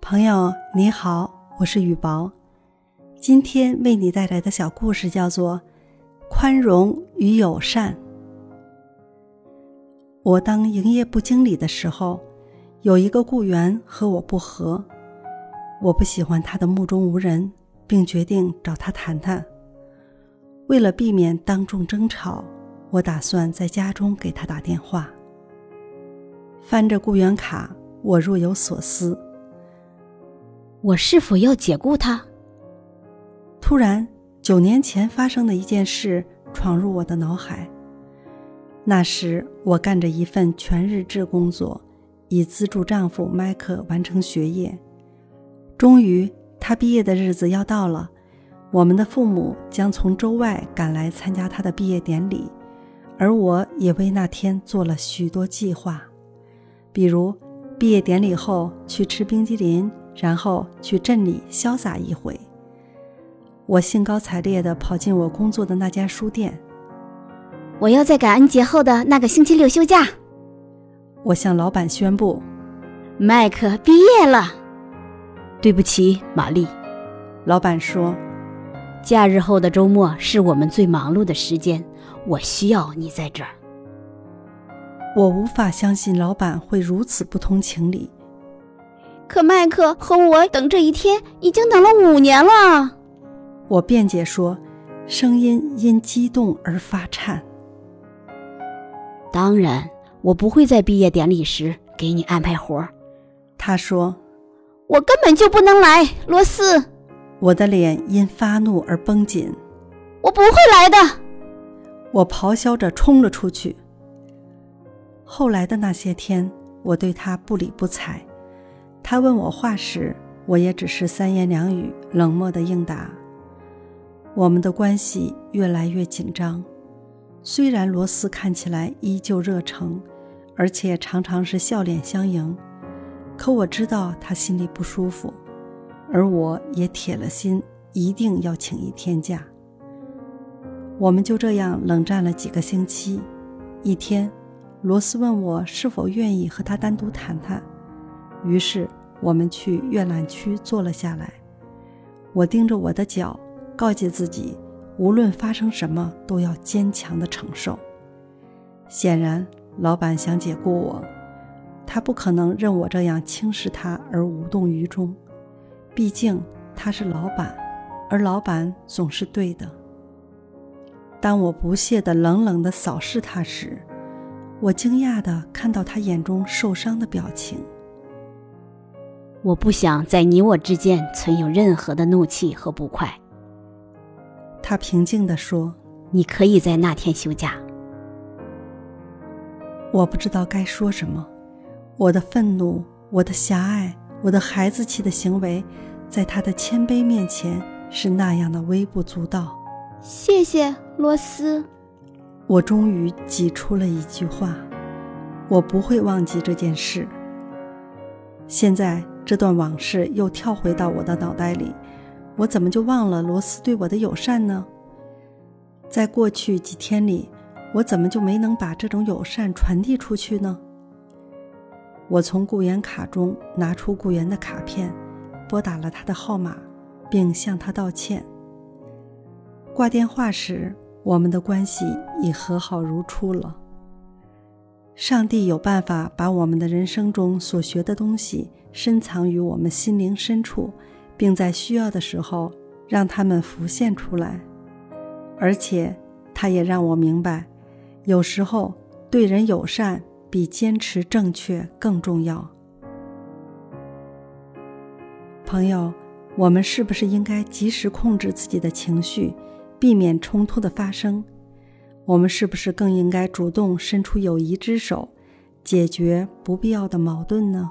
朋友你好，我是雨薄，今天为你带来的小故事叫做《宽容与友善》。我当营业部经理的时候，有一个雇员和我不和，我不喜欢他的目中无人，并决定找他谈谈。为了避免当众争吵，我打算在家中给他打电话。翻着雇员卡，我若有所思。我是否要解雇他？突然，九年前发生的一件事闯入我的脑海。那时，我干着一份全日制工作，以资助丈夫迈克完成学业。终于，他毕业的日子要到了，我们的父母将从州外赶来参加他的毕业典礼，而我也为那天做了许多计划，比如毕业典礼后去吃冰激凌。然后去镇里潇洒一回。我兴高采烈地跑进我工作的那家书店。我要在感恩节后的那个星期六休假。我向老板宣布，麦克毕业了。对不起，玛丽。老板说，假日后的周末是我们最忙碌的时间，我需要你在这儿。我无法相信老板会如此不通情理。可麦克和我等这一天已经等了五年了，我辩解说，声音因激动而发颤。当然，我不会在毕业典礼时给你安排活儿。他说：“我根本就不能来，罗斯。”我的脸因发怒而绷紧。我不会来的！我咆哮着冲了出去。后来的那些天，我对他不理不睬。他问我话时，我也只是三言两语冷漠的应答。我们的关系越来越紧张，虽然罗斯看起来依旧热诚，而且常常是笑脸相迎，可我知道他心里不舒服，而我也铁了心一定要请一天假。我们就这样冷战了几个星期。一天，罗斯问我是否愿意和他单独谈谈。于是我们去阅览区坐了下来。我盯着我的脚，告诫自己，无论发生什么都要坚强的承受。显然，老板想解雇我，他不可能任我这样轻视他而无动于衷。毕竟他是老板，而老板总是对的。当我不屑地冷冷地扫视他时，我惊讶地看到他眼中受伤的表情。我不想在你我之间存有任何的怒气和不快。他平静地说：“你可以在那天休假。”我不知道该说什么，我的愤怒，我的狭隘，我的孩子气的行为，在他的谦卑面前是那样的微不足道。谢谢，罗斯。我终于挤出了一句话：“我不会忘记这件事。”现在。这段往事又跳回到我的脑袋里，我怎么就忘了罗斯对我的友善呢？在过去几天里，我怎么就没能把这种友善传递出去呢？我从雇员卡中拿出雇员的卡片，拨打了他的号码，并向他道歉。挂电话时，我们的关系已和好如初了。上帝有办法把我们的人生中所学的东西深藏于我们心灵深处，并在需要的时候让它们浮现出来。而且，他也让我明白，有时候对人友善比坚持正确更重要。朋友，我们是不是应该及时控制自己的情绪，避免冲突的发生？我们是不是更应该主动伸出友谊之手，解决不必要的矛盾呢？